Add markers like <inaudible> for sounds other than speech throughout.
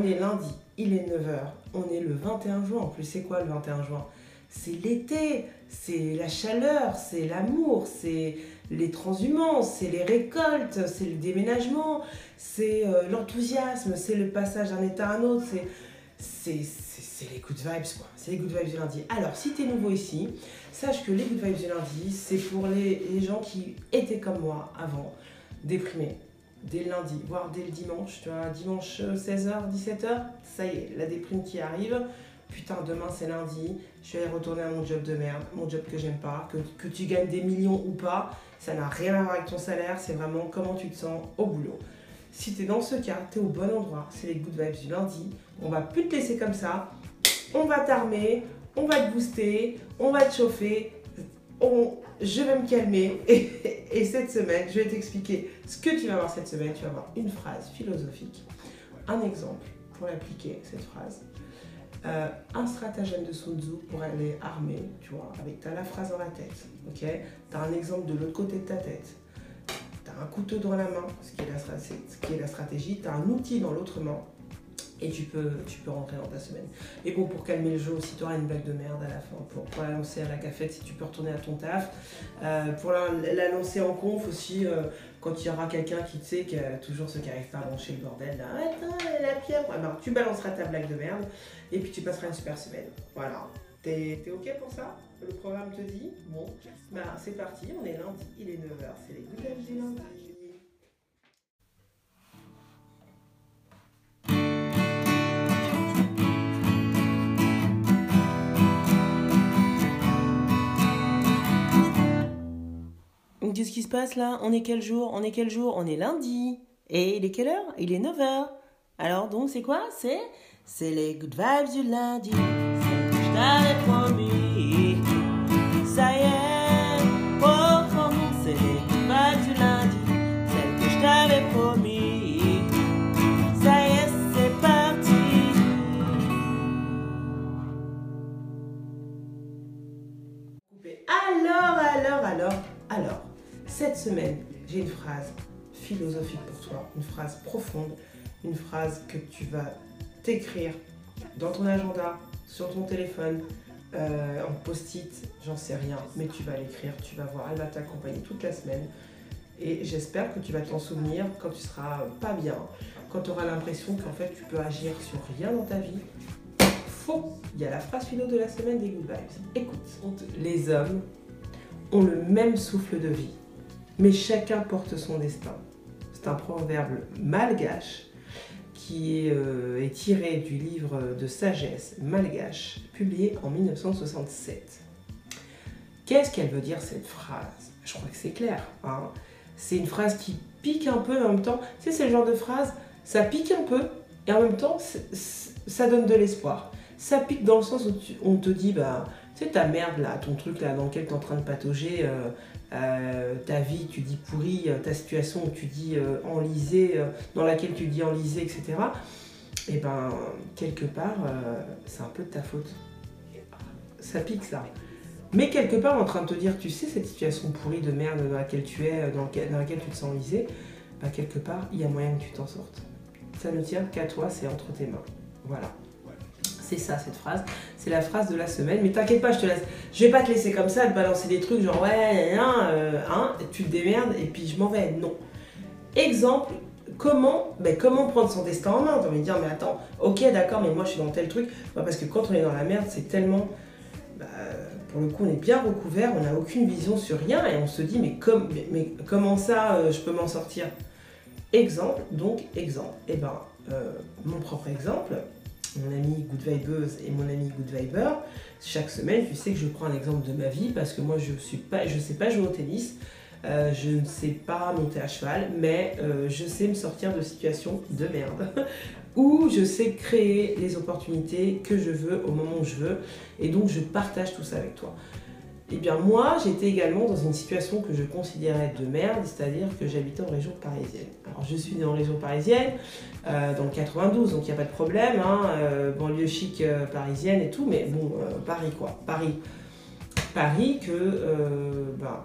On est lundi, il est 9h, on est le 21 juin. En plus, c'est quoi le 21 juin? C'est l'été, c'est la chaleur, c'est l'amour, c'est les transhumances, c'est les récoltes, c'est le déménagement, c'est euh, l'enthousiasme, c'est le passage d'un état à un autre, c'est les good vibes quoi. C'est les good vibes du lundi. Alors, si tu es nouveau ici, sache que les good vibes du lundi, c'est pour les gens qui étaient comme moi avant, déprimés, dès le lundi, voire dès le dimanche, tu vois, dimanche 16h, euh, 17h, ça y est, la déprime qui arrive. Putain, demain c'est lundi, je vais retourner à mon job de merde, mon job que j'aime pas, que, que tu gagnes des millions ou pas, ça n'a rien à voir avec ton salaire, c'est vraiment comment tu te sens au boulot. Si tu es dans ce cas, tu es au bon endroit, c'est les good vibes du lundi, on va plus te laisser comme ça, on va t'armer, on va te booster, on va te chauffer, je vais me calmer. Et, cette semaine, je vais t'expliquer ce que tu vas voir cette semaine. Tu vas avoir une phrase philosophique, un exemple pour appliquer cette phrase, euh, un stratagème de Sun Tzu pour aller armer, tu vois, avec, tu as la phrase dans la tête, ok? Tu as un exemple de l'autre côté de ta tête, tu as un couteau dans la main, ce qui est la, ce qui est la stratégie, tu as un outil dans l'autre main, et tu peux, tu peux rentrer dans ta semaine. Et bon, pour calmer le jeu aussi, tu auras une blague de merde à la fin. Pour, la lancer à la cafette, si tu peux retourner à ton taf. Euh, pour la, lancer en conf aussi, euh, quand il y aura quelqu'un qui, te sait, qui a toujours ceux qui n'arrivent pas à brancher le bordel, là, attends, la pierre. ben, tu balanceras ta blague de merde et puis tu passeras une super semaine. Voilà. T'es ok pour ça? Le programme te dit? Bon, bah, c'est parti, on est lundi, il est 9h, c'est les goûts du lundi. Qu'est-ce qui se passe là? On est quel jour? On est quel jour? On est lundi. Et il est quelle heure? Il est 9h. Alors donc c'est quoi? C'est c'est les good vibes du lundi. Je t'avais promis. Ça y est, semaine, j'ai une phrase philosophique pour toi, une phrase profonde, une phrase que tu vas t'écrire dans ton agenda, sur ton téléphone, euh, en post-it, j'en sais rien, mais tu vas l'écrire, tu vas voir, elle va t'accompagner toute la semaine. Et j'espère que tu vas t'en souvenir quand tu seras pas bien, quand tu auras l'impression qu'en fait tu peux agir sur rien dans ta vie. Faux Il y a la phrase philo de la semaine des Good Vibes. Écoute, les hommes ont le même souffle de vie mais chacun porte son destin. C'est un proverbe malgache qui euh, est, tiré du livre de sagesse malgache publié en 1967. Qu'est-ce qu'elle veut dire cette phrase? Je crois que c'est clair. Hein. c'est une phrase qui pique un peu, en même temps, tu sais, c'est le genre de phrase, ça pique un peu, et en même temps, ça donne de l'espoir. Ça pique dans le sens où on te dit, bah, tu sais, ta merde là, ton truc là dans lequel tu es en train de patauger, euh, euh, ta vie, tu dis pourrie, euh, ta situation, tu dis enlisée, dans laquelle tu dis enlisée, etc. Et ben, quelque part, c'est un peu de ta faute. Ça pique ça. Mais quelque part, en train de te dire, tu sais, cette situation pourrie de merde dans laquelle tu es, dans, laquelle, tu te sens enlisé, bah, quelque part, il y a moyen que tu t'en sortes. Ça ne tient qu'à toi, c'est entre tes mains. Voilà. C'est ça cette phrase. C'est la phrase de la semaine. Mais t'inquiète pas, je te laisse. Je vais pas te laisser comme ça, te balancer des trucs genre ouais, hein, hein, tu te démerdes et puis je m'en vais. Non. Exemple, comment, ben, comment prendre son destin en main? T'as envie de dire, mais attends, ok, d'accord, mais moi je suis dans tel truc. Bah, parce que quand on est dans la merde, c'est tellement. Bah, pour le coup, on est bien recouvert, on n'a aucune vision sur rien et on se dit, mais, comment ça, euh, je peux m'en sortir? Exemple, donc exemple. Et eh ben, euh, mon propre exemple, mon ami Good Vibeuse et mon ami Good Viber, chaque semaine, tu sais que je prends un exemple de ma vie parce que moi, je suis pas, je sais pas jouer au tennis, euh, je ne sais pas monter à cheval, mais euh, je sais me sortir de situations de merde <laughs> où je sais créer les opportunités que je veux au moment où je veux et donc je partage tout ça avec toi. Eh bien moi, j'étais également dans une situation que je considérais de merde, c'est-à-dire que j'habitais en région parisienne. Alors je suis née en région parisienne, euh, dans le 92, donc il n'y a pas de problème, hein, euh, banlieue chic euh, parisienne et tout, mais bon, Paris quoi, Paris. Paris que, ben,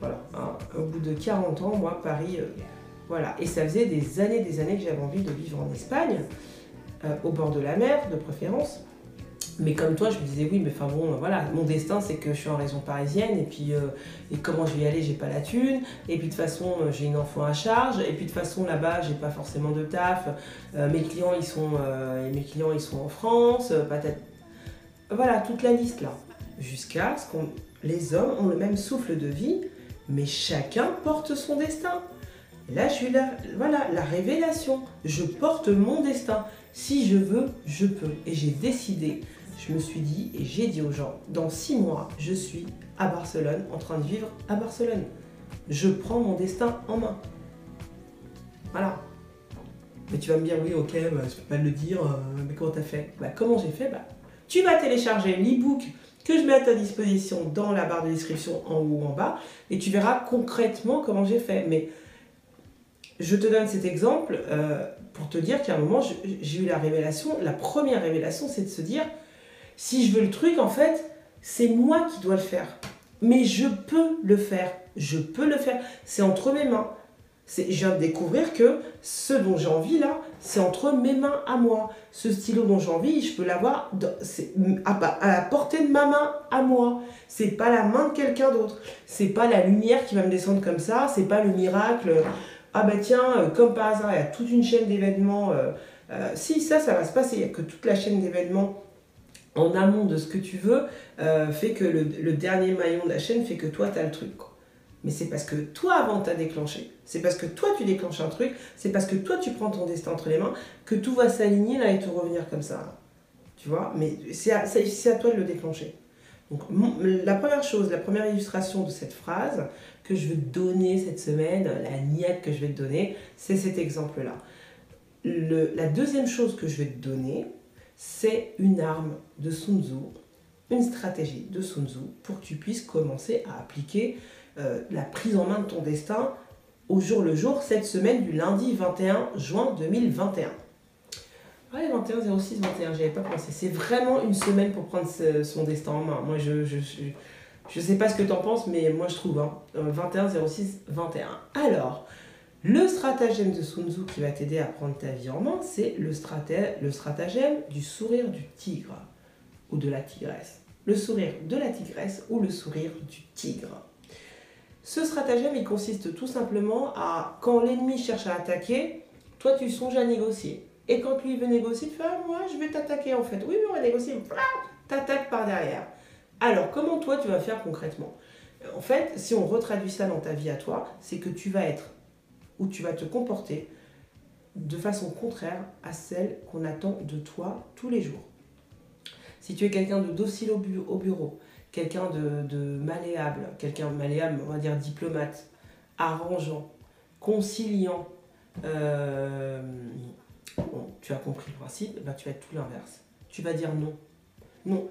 voilà, hein, au bout de 40 ans, moi, Paris, voilà. Et ça faisait des années, des années que j'avais envie de vivre en Espagne. au bord de la mer de préférence. Mais comme toi, je me disais oui, mais enfin bon, voilà, mon destin c'est que je suis en région parisienne et puis euh, et comment je vais y aller, j'ai pas la thune. Et puis de toute façon, euh, j'ai une enfant à charge. Et puis de toute façon, là-bas, j'ai pas forcément de taf. Euh, mes clients, ils sont, mes clients, ils sont en France. peut-être, voilà, toute la liste là. Jusqu'à ce qu'on, les hommes ont le même souffle de vie, mais chacun porte son destin. Et là, je suis là, voilà, la révélation. Je porte mon destin. Si je veux, je peux. Et j'ai décidé je me suis dit et j'ai dit aux gens, dans six mois, je suis à Barcelone, en train de vivre à Barcelone. Je prends mon destin en main. Voilà. Mais tu vas me dire, oui, ok, bah, je peux pas le dire, euh, mais comment t'as fait? Bah, Comment j'ai fait? Bah, Tu vas télécharger l'e-book que je mets à ta disposition dans la barre de description en haut ou en bas, et tu verras concrètement comment j'ai fait. Mais je te donne cet exemple euh, pour te dire qu'à un moment, j'ai eu la révélation. La première révélation, c'est de se dire, si je veux le truc, en fait, c'est moi qui dois le faire. Mais je peux le faire. Je peux le faire. C'est entre mes mains. Je viens de découvrir que ce dont j'ai envie là, c'est entre mes mains à moi. Ce stylo dont j'ai envie, je peux l'avoir à, la portée de ma main à moi. C'est pas la main de quelqu'un d'autre. C'est pas la lumière qui va me descendre comme ça. C'est pas le miracle. Ah bah tiens, euh, comme par hasard, il y a toute une chaîne d'événements. Euh, euh, si ça, ça va se passer. Il n'y a que toute la chaîne d'événements en amont de ce que tu veux euh, fait que le, dernier maillon de la chaîne fait que toi, tu as le truc. Mais c'est parce que toi, avant, tu as déclenché. C'est parce que toi, tu déclenches un truc. C'est parce que toi, tu prends ton destin entre les mains que tout va s'aligner là et te revenir comme ça. Tu vois? Mais c'est à, toi de le déclencher. Donc, la première chose, la première illustration de cette phrase que je veux te donner cette semaine, la niaque que je vais te donner, c'est cet exemple-là. la deuxième chose que je vais te donner, c'est une arme de Sun Tzu, une stratégie de Sun Tzu pour que tu puisses commencer à appliquer euh, la prise en main de ton destin au jour le jour cette semaine du lundi 21 juin 2021. Ouais, 21 06 21, j'y avais pas pensé. C'est vraiment une semaine pour prendre son destin en main. Moi, je, je, je, sais pas ce que tu en penses, mais moi, je trouve. Hein, 21 06 21. Alors, le stratagème de Sun Tzu qui va t'aider à prendre ta vie en main, c'est le, stratagème du sourire du tigre ou de la tigresse. Le sourire de la tigresse ou le sourire du tigre. Ce stratagème, il consiste tout simplement à, quand l'ennemi cherche à attaquer, toi tu songes à négocier. Et quand lui veut négocier, tu fais Ah, moi je vais t'attaquer en fait. Oui, mais on va négocier. T'attaques par derrière. Alors, comment toi tu vas faire concrètement? En fait, si on retraduit ça dans ta vie à toi, c'est que tu vas être où tu vas te comporter de façon contraire à celle qu'on attend de toi tous les jours. Si tu es quelqu'un de docile au, bureau, quelqu'un de, malléable, quelqu'un de malléable, on va dire diplomate, arrangeant, conciliant, euh, tu as compris le principe, bah, tu vas être tout l'inverse. Tu vas dire non. Non.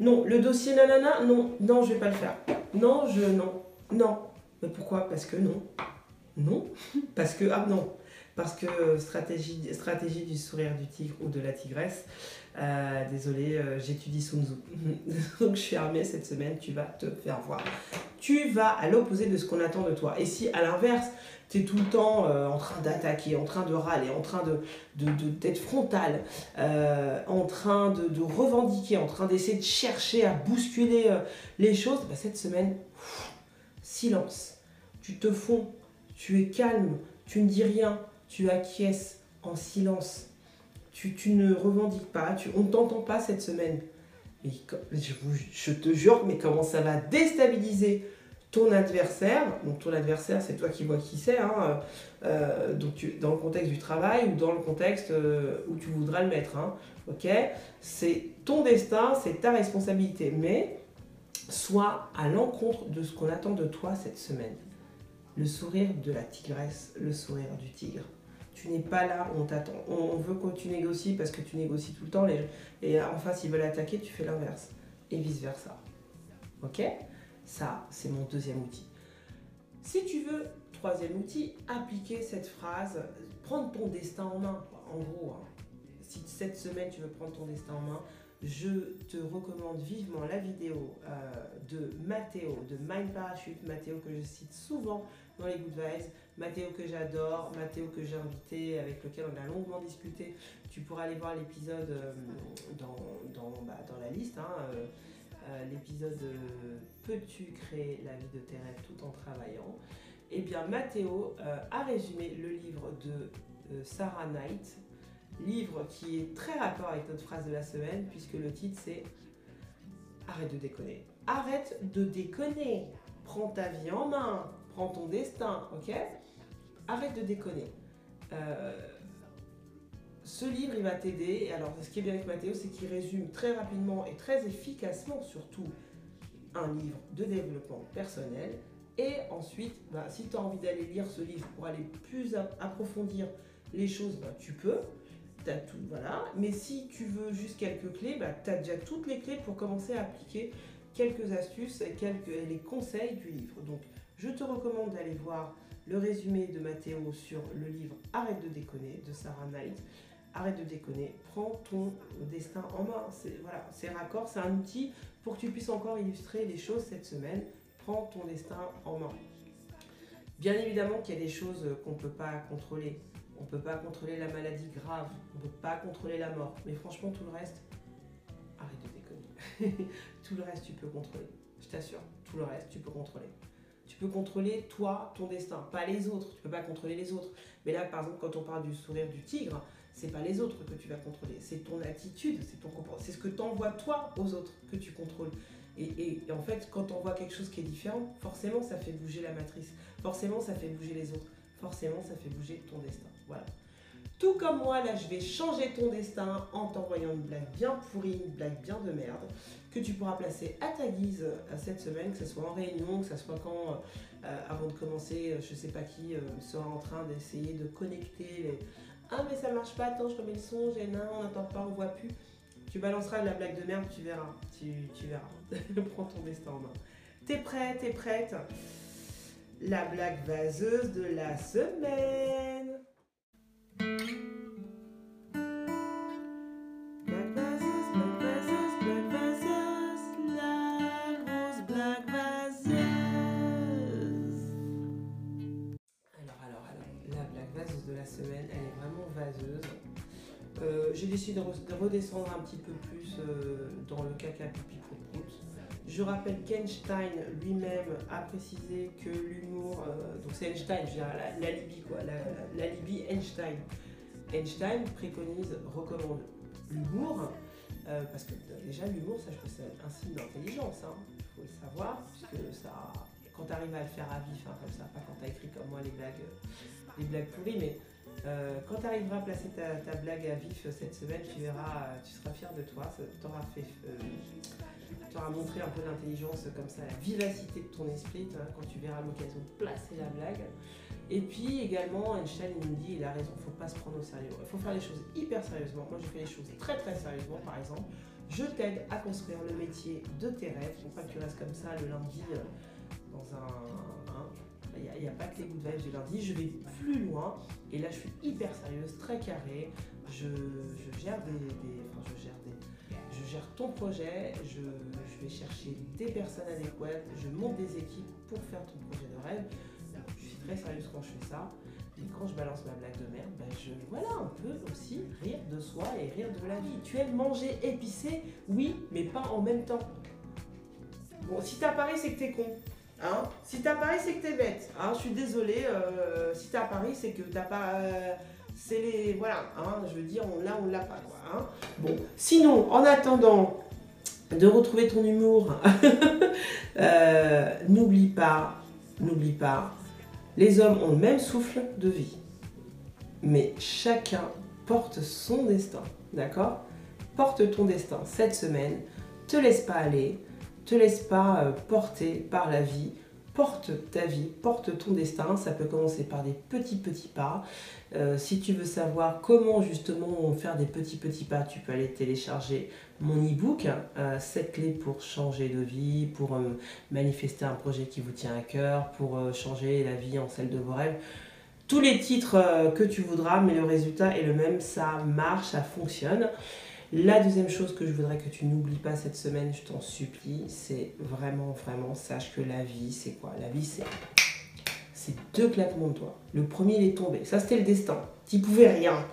Non, le dossier nanana, non, non, je vais pas le faire. Non, je, non, non. Mais pourquoi? Parce que non. Non, parce que, ah non, parce que stratégie, stratégie du sourire du tigre ou de la tigresse, euh, désolé, euh, j'étudie Sun Tzu. <laughs> Donc je suis armée cette semaine, tu vas te faire voir. Tu vas à l'opposé de ce qu'on attend de toi. Et si à l'inverse, tu es tout le temps euh, en train d'attaquer, en train de râler, en train de, d'être frontal, en train de, revendiquer, en train d'essayer de chercher à bousculer les choses, bah, cette semaine, silence. Tu te fonds tu es calme, tu ne dis rien, tu acquiesces en silence, tu, ne revendiques pas, tu, on ne t'entend pas cette semaine. Et je, te jure, mais comment ça va déstabiliser ton adversaire, donc ton adversaire c'est toi qui vois qui c'est, hein, euh, tu, dans le contexte du travail ou dans le contexte euh, où tu voudras le mettre, hein, C'est ton destin, c'est ta responsabilité, mais sois à l'encontre de ce qu'on attend de toi cette semaine le sourire de la tigresse, le sourire du tigre. Tu n'es pas là, on t'attend. On veut que tu négocies parce que tu négocies tout le temps. et en face, ils veulent attaquer, tu fais l'inverse. Et vice-versa. Ok? Ça, c'est mon deuxième outil. Si tu veux, troisième outil, appliquer cette phrase, prendre ton destin en main. En gros, hein. si cette semaine tu veux prendre ton destin en main, je te recommande vivement la vidéo euh, de Mathéo, de Mind Parachute, Mathéo que je cite souvent dans les Good Vibes, Mathéo que j'adore, Mathéo que j'ai invité, avec lequel on a longuement discuté. Tu pourras aller voir l'épisode euh, dans, bah, dans, la liste. Hein, euh, l'épisode Peux-tu créer la vie de tes rêves tout en travaillant? Eh bien, Mathéo a résumé le livre de Sarah Knight, livre qui est très rapport avec notre phrase de la semaine, puisque le titre c'est Arrête de déconner. Arrête de déconner. Prends ta vie en main. Prends ton destin, ok? Arrête de déconner. Euh, ce livre, il va t'aider. Alors, ce qui est bien avec Mathéo, c'est qu'il résume très rapidement et très efficacement, surtout, un livre de développement personnel. Et ensuite, bah, si tu as envie d'aller lire ce livre pour aller plus approfondir les choses, bah, tu peux tout, voilà. Mais si tu veux juste quelques clés, bah, tu as déjà toutes les clés pour commencer à appliquer quelques astuces et quelques, les conseils du livre. Donc, je te recommande d'aller voir le résumé de Mathéo sur le livre Arrête de déconner de Sarah Knight. Arrête de déconner, prends ton destin en main. Voilà, c'est raccord, c'est un outil pour que tu puisses encore illustrer les choses cette semaine. Prends ton destin en main. Bien évidemment qu'il y a des choses qu'on ne peut pas contrôler. On ne peut pas contrôler la maladie grave, on ne peut pas contrôler la mort. Mais franchement, tout le reste, arrête de déconner. <laughs> tout le reste, tu peux contrôler. Je t'assure, tout le reste, tu peux contrôler. Tu peux contrôler toi, ton destin, pas les autres. Tu peux pas contrôler les autres. Mais là, par exemple, quand on parle du sourire du tigre, c'est pas les autres que tu vas contrôler, c'est ton attitude, c'est ton c'est ce que tu envoies toi aux autres que tu contrôles. Et en fait, quand on voit quelque chose qui est différent, forcément, ça fait bouger la matrice. Forcément, ça fait bouger les autres. Forcément, ça fait bouger ton destin. Voilà. Tout comme moi, là, je vais changer ton destin en t'envoyant une blague bien pourrie, une blague bien de merde, que tu pourras placer à ta guise euh, cette semaine, que ce soit en réunion, que ce soit quand, euh, avant de commencer, je sais pas qui euh, sera en train d'essayer de connecter les... Ah mais ça marche pas, attends, je remets le son, j'ai un, on n'entend pas, on voit plus. Tu balanceras de la blague de merde, tu verras. Tu, tu verras. <laughs> Prends ton destin en main. T'es prête, t'es prête? La blague vaseuse de la semaine. Euh, décidé de, redescendre un petit peu plus euh, dans le caca pipi Je rappelle qu'Einstein lui-même a précisé que l'humour, euh, donc c'est Einstein, je veux dire, la, Libye quoi, la, Libye Einstein. Einstein préconise, recommande l'humour, parce que déjà l'humour, ça c'est un signe d'intelligence, il hein, faut le savoir, puisque ça, quand tu arrives à le faire à vif, hein, comme ça, pas quand tu écrit comme moi les blagues, les blagues pourries, mais euh, quand tu arriveras à placer ta, blague à vif cette semaine, tu verras, tu seras fier de toi. T'aura fait, euh, montré un peu d'intelligence comme ça, la vivacité de ton esprit quand tu verras l'occasion de placer la blague. Et puis également, Einstein nous dit, il a raison, il faut pas se prendre au sérieux. Il faut faire les choses hyper sérieusement. Moi, je fais les choses très très sérieusement. Par exemple, je t'aide à construire le métier de tes rêves. Il faut pas que tu restes comme ça le lundi euh, dans un, il n'y a, pas que les good vibes du lundi, je vais plus loin et là je suis hyper sérieuse, très carrée. Je, gère des, enfin je gère des, je gère ton projet, je, vais chercher des personnes adéquates, je monte des équipes pour faire ton projet de rêve. Je suis très sérieuse quand je fais ça. Et quand je balance ma blague de merde, ben je, voilà, on peut aussi rire de soi et rire de la vie. Tu aimes manger épicé Oui, mais pas en même temps. Bon, si t'as c'est que t'es con. Hein? Si t'as Paris, c'est que t'es bête. Hein je suis désolée. Euh, si t'as Paris, c'est que t'as pas. Euh, c'est les. Voilà. Hein je veux dire, on l'a, on l'a pas. Hein bon. Sinon, en attendant de retrouver ton humour, <laughs> euh, n'oublie pas, n'oublie pas, les hommes ont le même souffle de vie. Mais chacun porte son destin. D'accord? Porte ton destin cette semaine. Te laisse pas aller te laisse pas euh, porter par la vie. Porte ta vie, porte ton destin. Ça peut commencer par des petits petits pas. Euh, si tu veux savoir comment justement faire des petits petits pas, tu peux aller télécharger mon e-book, 7 euh, clés pour changer de vie, pour manifester un projet qui vous tient à cœur, pour changer la vie en celle de vos rêves tous les titres que tu voudras, mais le résultat est le même, ça marche, ça fonctionne. La deuxième chose que je voudrais que tu n'oublies pas cette semaine, je t'en supplie, c'est vraiment, vraiment, sache que la vie, c'est quoi? La vie, c'est c'est deux claquements de doigts. Le premier, il est tombé. Ça, c'était le destin. Tu pouvais rien.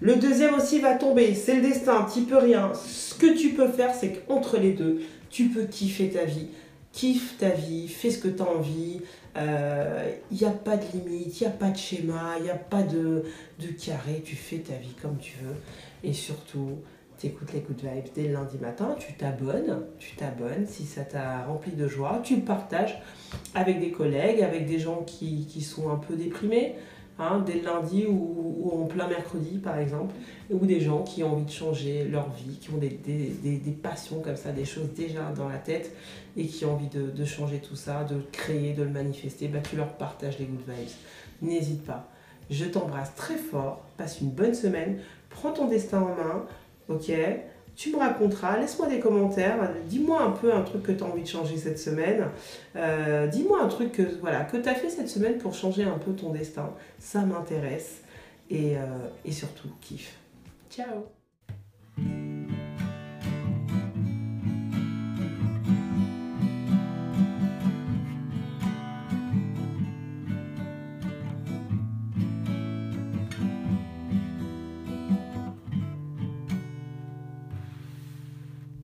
Le deuxième aussi va tomber. C'est le destin. Tu peux rien. Ce que tu peux faire, c'est qu'entre les deux, tu peux kiffer ta vie. Kiffe ta vie, fais ce que tu as envie. Il euh, n'y a pas de limite, il n'y a pas de schéma, il n'y a pas de, de carré. Tu fais ta vie comme tu veux. Et surtout, tu écoutes les Good Vibes dès le lundi matin, tu t'abonnes, tu t'abonnes si ça t'a rempli de joie, tu le partages avec des collègues, avec des gens qui, sont un peu déprimés, hein, dès le lundi ou, en plein mercredi par exemple, ou des gens qui ont envie de changer leur vie, qui ont des, passions comme ça, des choses déjà dans la tête et qui ont envie de, changer tout ça, de créer, de le manifester, bah, tu leur partages les Good Vibes. N'hésite pas. Je t'embrasse très fort, passe une bonne semaine, prends ton destin en main ok. Tu me raconteras, laisse-moi des commentaires, dis-moi un peu un truc que tu as envie de changer cette semaine, euh, dis-moi un truc que, voilà, que tu as fait cette semaine pour changer un peu ton destin, ça m'intéresse. Et, euh, et surtout, kiffe. Ciao